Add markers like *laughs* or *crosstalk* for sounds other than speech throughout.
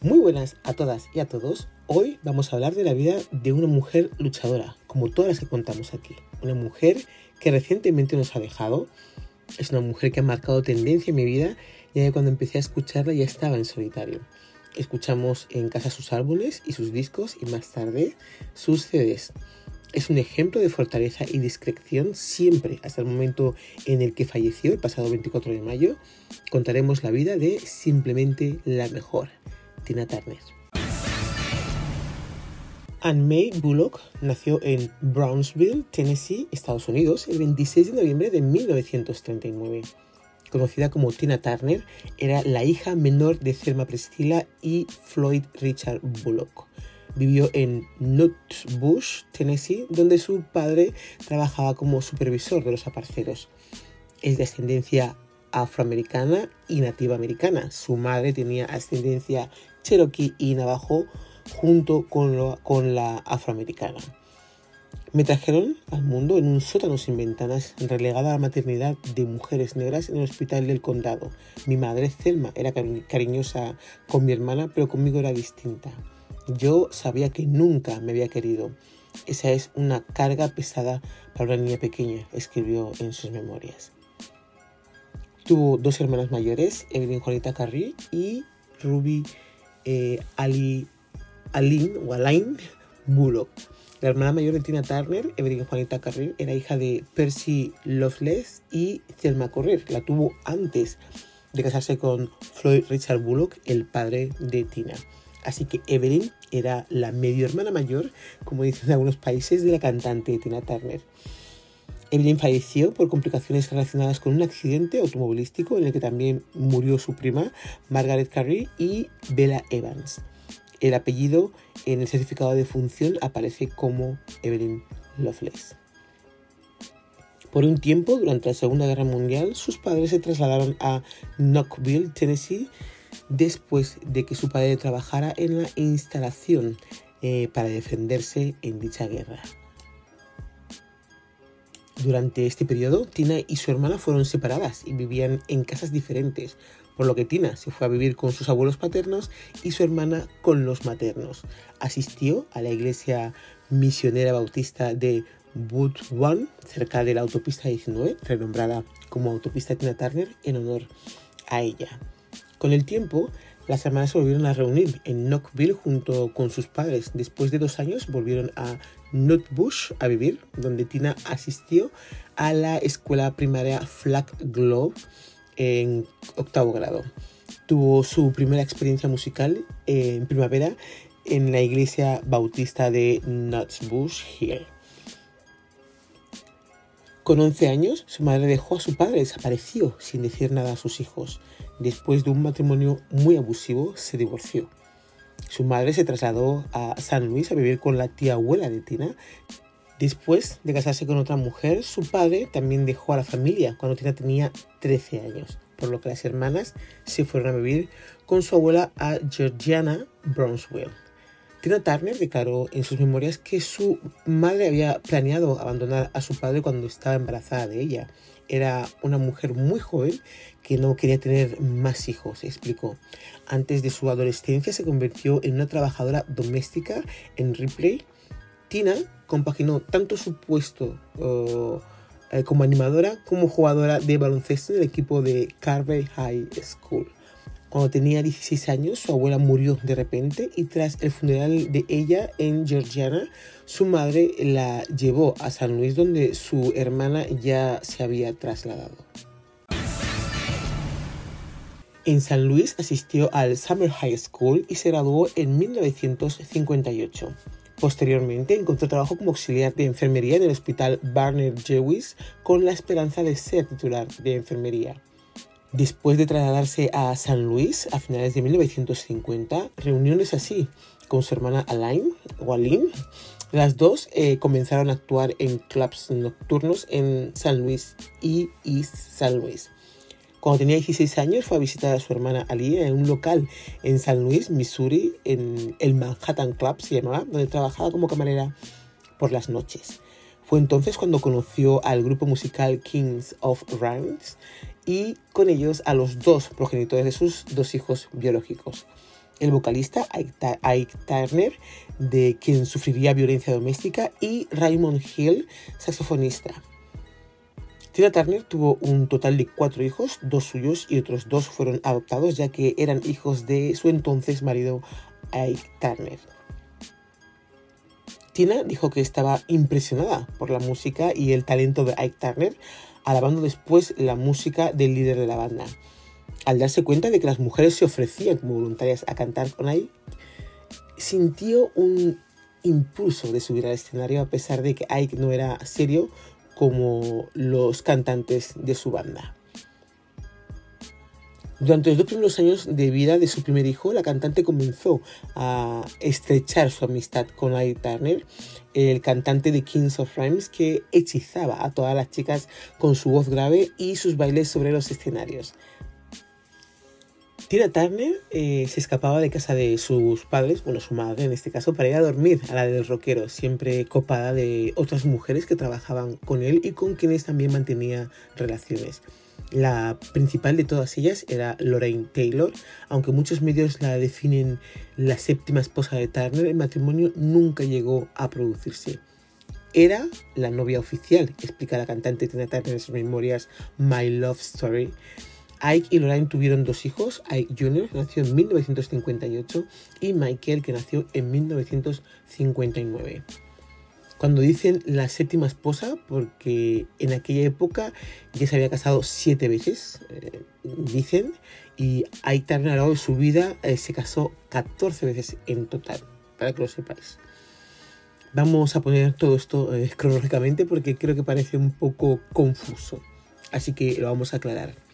Muy buenas a todas y a todos. Hoy vamos a hablar de la vida de una mujer luchadora, como todas las que contamos aquí. Una mujer que recientemente nos ha dejado. Es una mujer que ha marcado tendencia en mi vida, ya cuando empecé a escucharla ya estaba en solitario. Escuchamos en casa sus álbumes y sus discos y más tarde sus CDs. Es un ejemplo de fortaleza y discreción siempre, hasta el momento en el que falleció el pasado 24 de mayo. Contaremos la vida de simplemente la mejor. Tina Turner. Anne May Bullock nació en Brownsville, Tennessee, Estados Unidos, el 26 de noviembre de 1939. Conocida como Tina Turner, era la hija menor de Thelma Priscilla y Floyd Richard Bullock. Vivió en Nutbush, Tennessee, donde su padre trabajaba como supervisor de los aparceros. Es de ascendencia afroamericana y nativa americana. Su madre tenía ascendencia cherokee y navajo junto con, la afroamericana. Me trajeron al mundo en un sótano sin ventanas, relegada a la maternidad de mujeres negras en el hospital del condado. Mi madre, Selma, era cariñosa con mi hermana, pero conmigo era distinta. Yo sabía que nunca me había querido. Esa es una carga pesada para una niña pequeña, escribió en sus memorias. Tuvo dos hermanas mayores, Evelyn Juanita Carri y Ruby eh, Ali, Aline o Alain Bullock. La hermana mayor de Tina Turner, Evelyn Juanita Carrer, era hija de Percy Loveless y Thelma Correr. La tuvo antes de casarse con Floyd Richard Bullock, el padre de Tina. Así que Evelyn era la medio hermana mayor, como dicen en algunos países, de la cantante Tina Turner. Evelyn falleció por complicaciones relacionadas con un accidente automovilístico en el que también murió su prima, Margaret Carey y Bella Evans. El apellido en el certificado de función aparece como Evelyn Loveless. Por un tiempo, durante la Segunda Guerra Mundial, sus padres se trasladaron a Knoxville, Tennessee, después de que su padre trabajara en la instalación eh, para defenderse en dicha guerra. Durante este periodo, Tina y su hermana fueron separadas y vivían en casas diferentes, por lo que Tina se fue a vivir con sus abuelos paternos y su hermana con los maternos. Asistió a la iglesia misionera bautista de One, cerca de la autopista 19, renombrada como autopista Tina Turner en honor a ella. Con el tiempo, las hermanas se volvieron a reunir en Knoxville junto con sus padres. Después de dos años volvieron a Nutbush a vivir, donde Tina asistió a la escuela primaria Flag Globe en octavo grado. Tuvo su primera experiencia musical en primavera en la iglesia bautista de Nutbush Hill. Con 11 años, su madre dejó a su padre, desapareció sin decir nada a sus hijos. Después de un matrimonio muy abusivo, se divorció. Su madre se trasladó a San Luis a vivir con la tía abuela de Tina. Después de casarse con otra mujer, su padre también dejó a la familia cuando Tina tenía 13 años, por lo que las hermanas se fueron a vivir con su abuela a Georgiana Brownsville. Tina Turner declaró en sus memorias que su madre había planeado abandonar a su padre cuando estaba embarazada de ella. Era una mujer muy joven que no quería tener más hijos, explicó. Antes de su adolescencia se convirtió en una trabajadora doméstica en Ripley. Tina compaginó tanto su puesto eh, como animadora como jugadora de baloncesto en el equipo de Carver High School. Cuando tenía 16 años, su abuela murió de repente y tras el funeral de ella en Georgiana, su madre la llevó a San Luis donde su hermana ya se había trasladado. En San Luis asistió al Summer High School y se graduó en 1958. Posteriormente encontró trabajo como auxiliar de enfermería en el hospital Barner Jewis con la esperanza de ser titular de enfermería. Después de trasladarse a San Luis a finales de 1950, reuniones así con su hermana Alain o Aline, las dos eh, comenzaron a actuar en clubs nocturnos en San Luis y East San Luis. Cuando tenía 16 años fue a visitar a su hermana Ali en un local en San Luis, Missouri, en el Manhattan Club se llamaba, donde trabajaba como camarera por las noches. Fue entonces cuando conoció al grupo musical Kings of Rhymes y con ellos a los dos progenitores de sus dos hijos biológicos. el vocalista Ike Turner, de quien sufriría violencia doméstica, y Raymond Hill, saxofonista. Tina Turner tuvo un total de cuatro hijos, dos suyos y otros dos fueron adoptados ya que eran hijos de su entonces marido Ike Turner. Tina dijo que estaba impresionada por la música y el talento de Ike Turner, alabando después la música del líder de la banda. Al darse cuenta de que las mujeres se ofrecían como voluntarias a cantar con Ike, sintió un impulso de subir al escenario a pesar de que Ike no era serio como los cantantes de su banda. Durante los dos primeros años de vida de su primer hijo, la cantante comenzó a estrechar su amistad con Ike Turner, el cantante de Kings of Rhymes, que hechizaba a todas las chicas con su voz grave y sus bailes sobre los escenarios. Tina Turner eh, se escapaba de casa de sus padres, bueno, su madre en este caso, para ir a dormir a la del rockero, siempre copada de otras mujeres que trabajaban con él y con quienes también mantenía relaciones. La principal de todas ellas era Lorraine Taylor, aunque muchos medios la definen la séptima esposa de Turner, el matrimonio nunca llegó a producirse. Era la novia oficial, explica la cantante Tina Turner en sus memorias My Love Story, Ike y Lorraine tuvieron dos hijos, Ike Jr., que nació en 1958, y Michael, que nació en 1959. Cuando dicen la séptima esposa, porque en aquella época ya se había casado siete veces, eh, dicen, y Ike a lo largo de su vida eh, se casó 14 veces en total, para que lo sepáis. Vamos a poner todo esto eh, *laughs* cronológicamente porque creo que parece un poco confuso, así que lo vamos a aclarar.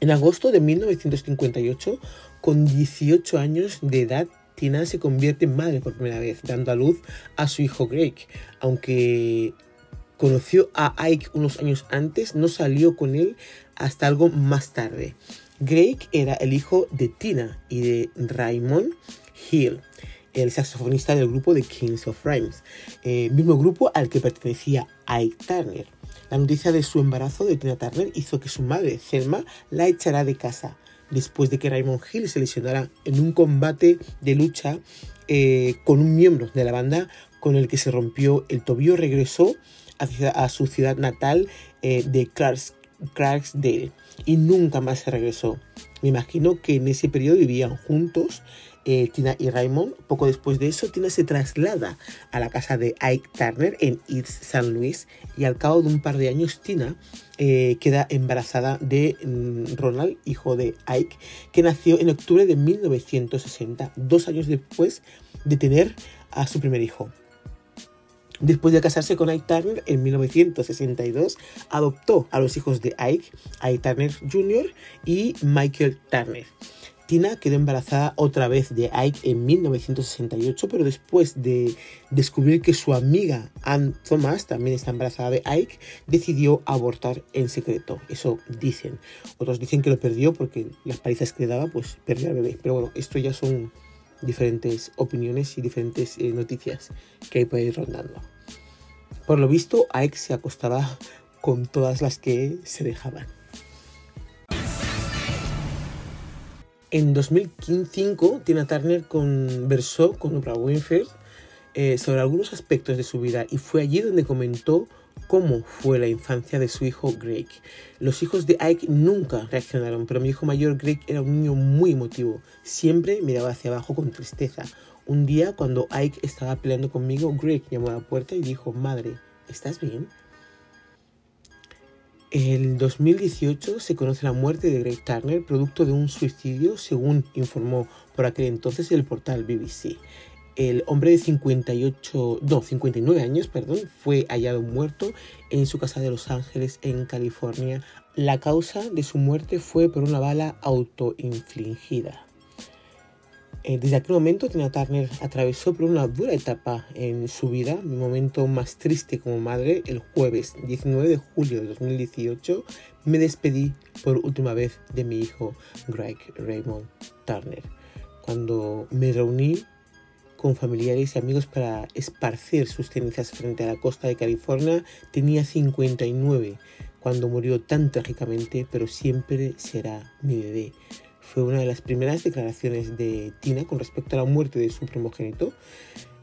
En agosto de 1958, con 18 años de edad, Tina se convierte en madre por primera vez, dando a luz a su hijo Greg. Aunque conoció a Ike unos años antes, no salió con él hasta algo más tarde. Greg era el hijo de Tina y de Raymond Hill, el saxofonista del grupo de Kings of Rhymes, eh, mismo grupo al que pertenecía Ike Turner. La noticia de su embarazo de Tina Turner hizo que su madre, Selma, la echara de casa. Después de que Raymond Hill se lesionara en un combate de lucha eh, con un miembro de la banda con el que se rompió el tobillo, regresó a, su ciudad natal eh, de Clarks, Clarksdale y nunca más se regresó. Me imagino que en ese periodo vivían juntos eh, Tina y Raymond. Poco después de eso, Tina se traslada a la casa de Ike Turner en East San Luis y al cabo de un par de años Tina eh, queda embarazada de mm, Ronald, hijo de Ike, que nació en octubre de 1960, dos años después de tener a su primer hijo. Después de casarse con Ike Turner en 1962, adoptó a los hijos de Ike, Ike Turner Jr. y Michael Turner. Tina quedó embarazada otra vez de Ike en 1968, pero después de descubrir que su amiga Ann Thomas también está embarazada de Ike, decidió abortar en secreto. Eso dicen. Otros dicen que lo perdió porque las palizas que le daba, pues perdió al bebé. Pero bueno, esto ya son diferentes opiniones y diferentes eh, noticias que hay por ir rondando. Por lo visto, Ike se acostaba con todas las que se dejaban. En 2005, Tina Turner conversó con Oprah Winfrey eh, sobre algunos aspectos de su vida y fue allí donde comentó cómo fue la infancia de su hijo Greg. Los hijos de Ike nunca reaccionaron, pero mi hijo mayor Greg era un niño muy emotivo. Siempre miraba hacia abajo con tristeza. Un día, cuando Ike estaba peleando conmigo, Greg llamó a la puerta y dijo, Madre, ¿estás bien? En 2018 se conoce la muerte de Greg Turner, producto de un suicidio, según informó por aquel entonces el portal BBC. El hombre de 58, no, 59 años, perdón, fue hallado muerto en su casa de Los Ángeles, en California. La causa de su muerte fue por una bala autoinfligida. Eh, desde aquel momento, Tina Turner atravesó por una dura etapa en su vida. Mi momento más triste como madre, el jueves 19 de julio de 2018, me despedí por última vez de mi hijo Greg Raymond Turner. Cuando me reuní con familiares y amigos para esparcir sus cenizas frente a la costa de California, tenía 59 cuando murió tan trágicamente, pero siempre será mi bebé fue una de las primeras declaraciones de Tina con respecto a la muerte de su primogénito.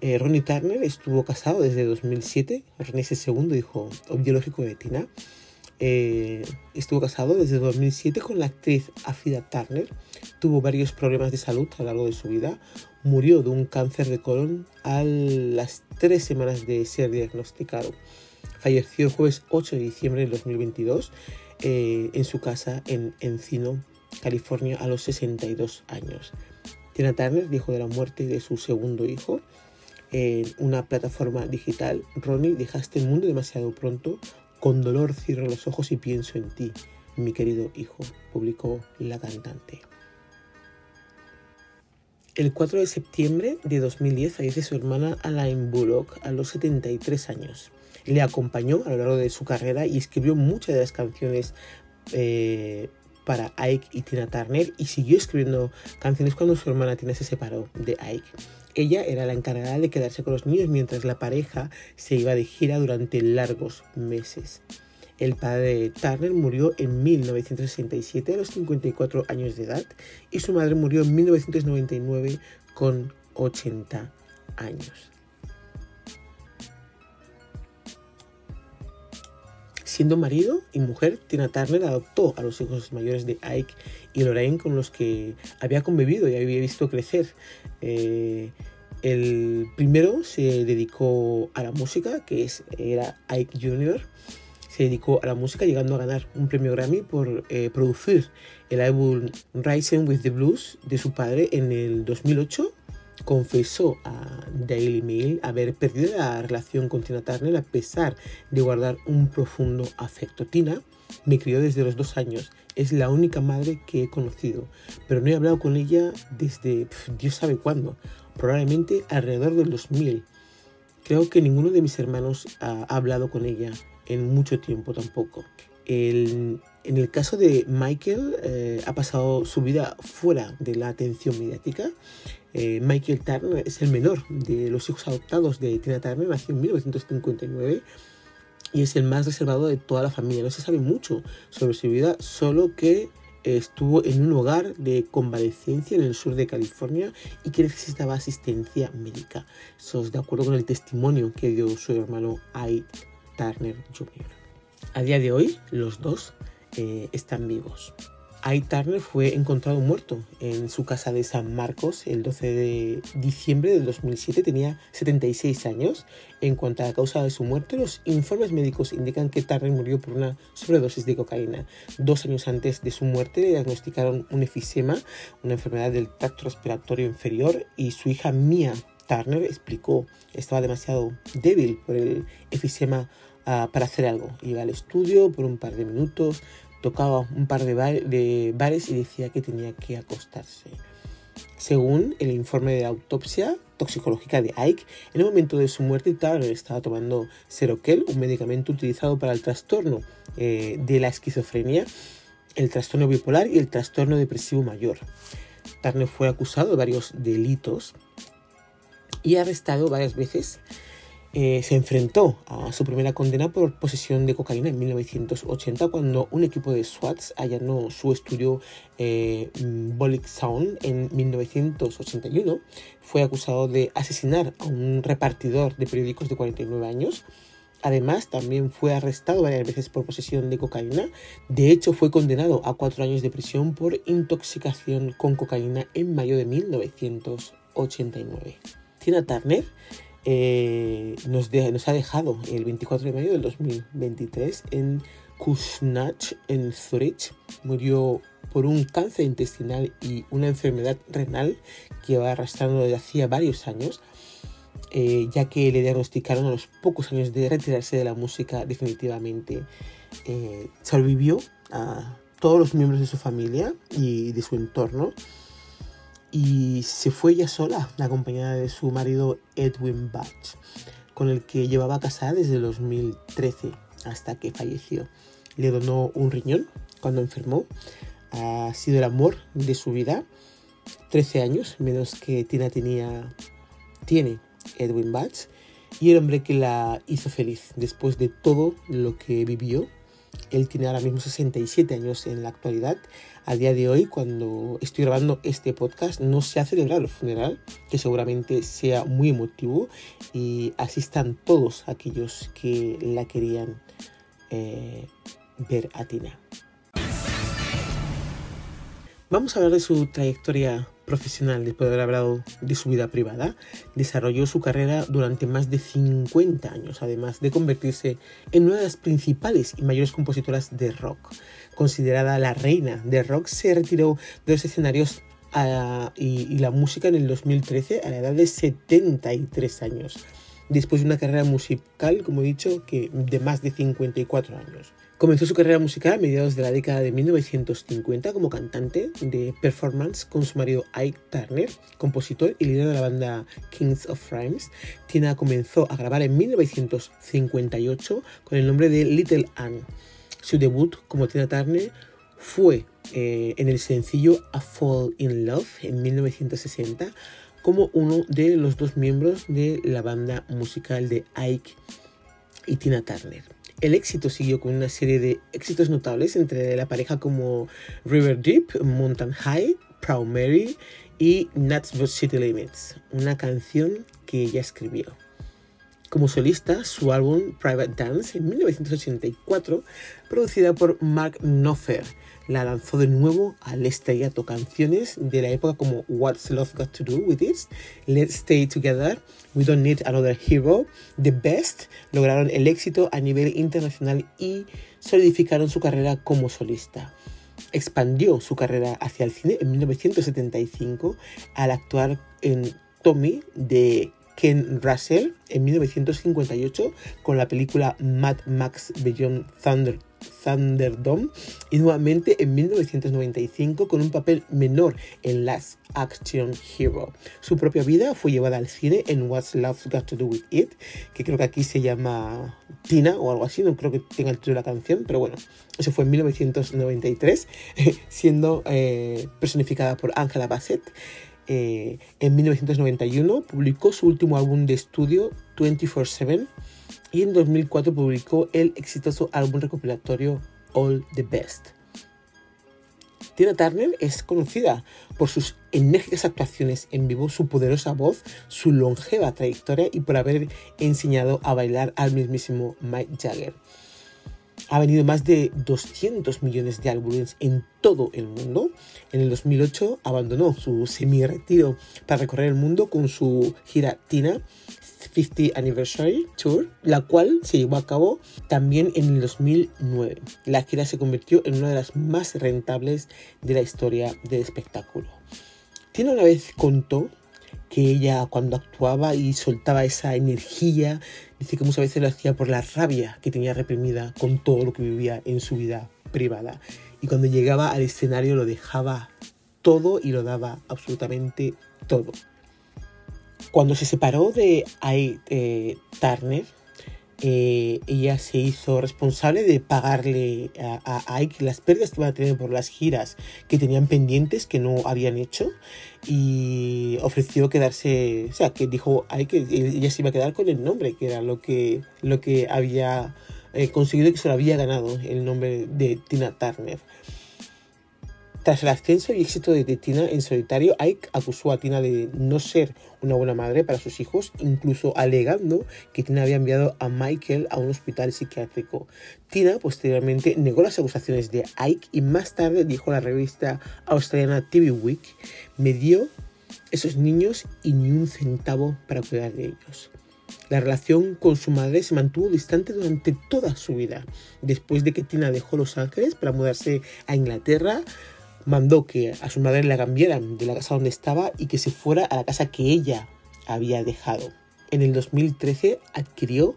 Eh, Ronnie Turner estuvo casado desde 2007. Ronnie es el segundo hijo biológico de Tina. Eh, estuvo casado desde 2007 con la actriz Afida Turner. Tuvo varios problemas de salud a lo largo de su vida. Murió de un cáncer de colon a las tres semanas de ser diagnosticado. Falleció el jueves 8 de diciembre de 2022 eh, en su casa en Encino, California, a los 62 años. Tina Turner dijo de la muerte de su segundo hijo en una plataforma digital. Ronnie, dejaste el mundo demasiado pronto. Con dolor cierro los ojos y pienso en ti, mi querido hijo, publicó la cantante. El 4 de septiembre de 2010 fallece su hermana Alain Bullock a los 73 años. Le acompañó a lo largo de su carrera y escribió muchas de las canciones eh, para Ike y Tina Turner y siguió escribiendo canciones cuando su hermana Tina se separó de Ike. Ella era la encargada de quedarse con los niños mientras la pareja se iba de gira durante largos meses. El padre de Turner murió en 1967 a los 54 años de edad y su madre murió en 1999 con 80 años. Siendo marido y mujer, Tina Turner adoptó a los hijos mayores de Ike y Lorraine con los que había convivido y había visto crecer. Eh, el primero se dedicó a la música, que es, era Ike Jr., se dedicó a la música llegando a ganar un premio Grammy por eh, producir el álbum Rising with the Blues de su padre en el 2008. Confesó a Daily Mail haber perdido la relación con Tina Turner a pesar de guardar un profundo afecto. Tina me crió desde los dos años. Es la única madre que he conocido, pero no he hablado con ella desde Dios sabe cuándo, probablemente alrededor del 2000. Creo que ninguno de mis hermanos ha hablado con ella en mucho tiempo tampoco. En el caso de Michael, eh, ha pasado su vida fuera de la atención mediática. Eh, Michael Turner es el menor de los hijos adoptados de Tina Turner, nació en 1959 y es el más reservado de toda la familia. No se sabe mucho sobre su vida, solo que estuvo en un hogar de convalecencia en el sur de California y que necesitaba asistencia médica. Eso es de acuerdo con el testimonio que dio su hermano Ike Turner Jr. A día de hoy, los dos eh, están vivos. Ike Turner fue encontrado muerto en su casa de San Marcos el 12 de diciembre del 2007. Tenía 76 años. En cuanto a la causa de su muerte, los informes médicos indican que Turner murió por una sobredosis de cocaína. Dos años antes de su muerte le diagnosticaron un efisema, una enfermedad del tracto respiratorio inferior, y su hija Mia Turner explicó estaba demasiado débil por el efisema para hacer algo. Iba al estudio por un par de minutos, tocaba un par de, de bares y decía que tenía que acostarse. Según el informe de autopsia toxicológica de Ike, en el momento de su muerte Turner estaba tomando Seroquel, un medicamento utilizado para el trastorno eh, de la esquizofrenia, el trastorno bipolar y el trastorno depresivo mayor. Turner fue acusado de varios delitos y arrestado varias veces eh, se enfrentó a su primera condena por posesión de cocaína en 1980 cuando un equipo de SWATs allanó su estudio eh, Sound en 1981. Fue acusado de asesinar a un repartidor de periódicos de 49 años. Además, también fue arrestado varias veces por posesión de cocaína. De hecho, fue condenado a cuatro años de prisión por intoxicación con cocaína en mayo de 1989. Tina Turner eh, nos, ha dejado el 24 de mayo del 2023 en Kusnach, en Zurich. Murió por un cáncer intestinal y una enfermedad renal que va arrastrando desde hacía varios años, eh, ya que le diagnosticaron a los pocos años de retirarse de la música definitivamente. Eh, sobrevivió a todos los miembros de su familia y de su entorno y se fue ella sola, acompañada de su marido Edwin Batch, con el que llevaba casada desde 2013 hasta que falleció. Le donó un riñón cuando enfermó. Ha sido el amor de su vida. 13 años menos que Tina tenía, tiene Edwin Batch. Y el hombre que la hizo feliz después de todo lo que vivió Él tiene ahora mismo 67 años en la actualidad. A día de hoy, cuando estoy grabando este podcast, no se ha celebrado el funeral, que seguramente sea muy emotivo y asistan todos aquellos que la querían eh, ver a Tina. Vamos a hablar de su trayectoria profesional después de haber hablado de su vida privada. Desarrolló su carrera durante más de 50 años, además de convertirse en una de las principales y mayores compositoras de rock. Considerada la reina de rock, se retiró de los escenarios ah, y, y la música en el 2013 a la edad de 73 años, después de una carrera musical, como he dicho, que de más de 54 años. Comenzó su carrera musical a mediados de la década de 1950 como cantante de performance con su marido Ike Turner, compositor y líder de la banda Kings of Rhymes. Tina comenzó a grabar en 1958 con el nombre de Little Anne. Su debut como Tina Turner fue eh, en el sencillo A Fall in Love en 1960 como uno de los dos miembros de la banda musical de Ike y Tina Turner. El éxito siguió con una serie de éxitos notables entre la pareja como River Deep, Mountain High, Proud Mary y Nuts but City Limits, una canción que ella escribió. Como solista, su álbum Private Dance en 1984, producida por Mark Knopfler, la lanzó de nuevo al estrellato canciones de la época como What's Love Got to Do With It, Let's Stay Together, We Don't Need Another Hero, The Best, lograron el éxito a nivel internacional y solidificaron su carrera como solista. Expandió su carrera hacia el cine en 1975 al actuar en Tommy de Ken Russell en 1958 con la película Mad Max Beyond Thunder Thunderdome y nuevamente en 1995 con un papel menor en Last Action Hero. Su propia vida fue llevada al cine en What's Love Got to Do With It, que creo que aquí se llama Tina o algo así, no creo que tenga el título de la canción, pero bueno, eso fue en 1993, *laughs* siendo eh, personificada por Angela Bassett. Eh, en 1991 publicó su último álbum de estudio 24-7 y en 2004 publicó el exitoso álbum recopilatorio All the Best. Tina Turner es conocida por sus enérgicas actuaciones en vivo, su poderosa voz, su longeva trayectoria y por haber enseñado a bailar al mismísimo Mike Jagger. Ha vendido más de 200 millones de álbumes en todo el mundo. En el 2008 abandonó su semi-retiro para recorrer el mundo con su gira Tina 50 Anniversary Tour, la cual se llevó a cabo también en el 2009. La gira se convirtió en una de las más rentables de la historia del espectáculo. Tina una vez contó que ella cuando actuaba y soltaba esa energía, dice que muchas veces lo hacía por la rabia que tenía reprimida con todo lo que vivía en su vida privada. Y cuando llegaba al escenario lo dejaba todo y lo daba absolutamente todo. Cuando se separó de Ike eh, Turner, eh, ella se hizo responsable de pagarle a, Ike las pérdidas que iban a tener por las giras que tenían pendientes que no habían hecho y ofreció quedarse, o sea, que dijo Ike que ella se iba a quedar con el nombre, que era lo que, lo que había eh, conseguido que se lo había ganado el nombre de Tina Turner. Tras el ascenso y éxito de Tina en solitario, Ike acusó a Tina de no ser una buena madre para sus hijos, incluso alegando que Tina había enviado a Michael a un hospital psiquiátrico. Tina posteriormente negó las acusaciones de Ike y más tarde dijo a la revista australiana TV Week, me dio esos niños y ni un centavo para cuidar de ellos. La relación con su madre se mantuvo distante durante toda su vida. Después de que Tina dejó Los Ángeles para mudarse a Inglaterra, mandó que a su madre la cambiaran de la casa donde estaba y que se fuera a la casa que ella había dejado. En el 2013 adquirió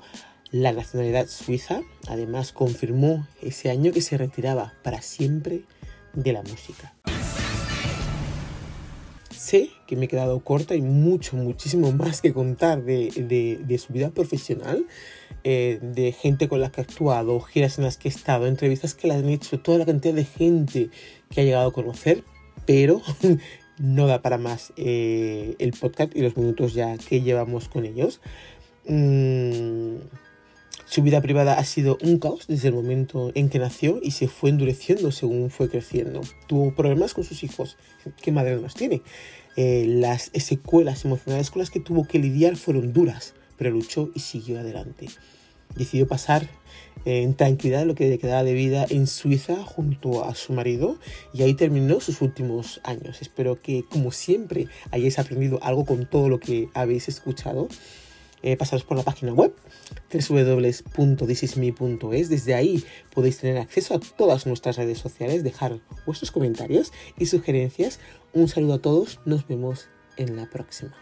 la nacionalidad suiza, además confirmó ese año que se retiraba para siempre de la música. Sé que me he quedado corta y mucho, muchísimo *laughs* más que contar de, su vida profesional, eh, de gente con la que ha actuado, giras en las que he estado, entrevistas que le han hecho, toda la cantidad de gente que ha llegado a conocer, pero *laughs* no da para más eh, el podcast y los minutos ya que llevamos con ellos. Mm, Su vida privada ha sido un caos desde el momento en que nació y se fue endureciendo según fue creciendo. Tuvo problemas con sus hijos. ¿Qué madre no los tiene? Eh, las secuelas emocionales con las que tuvo que lidiar fueron duras, pero luchó y siguió adelante. Decidió pasar eh, en tranquilidad lo que le quedaba de vida en Suiza junto a su marido y ahí terminó sus últimos años. Espero que, como siempre, hayáis aprendido algo con todo lo que habéis escuchado eh, pasaros por la página web www.thisisme.es. Desde ahí podéis tener acceso a todas nuestras redes sociales, dejar vuestros comentarios y sugerencias. Un saludo a todos, nos vemos en la próxima.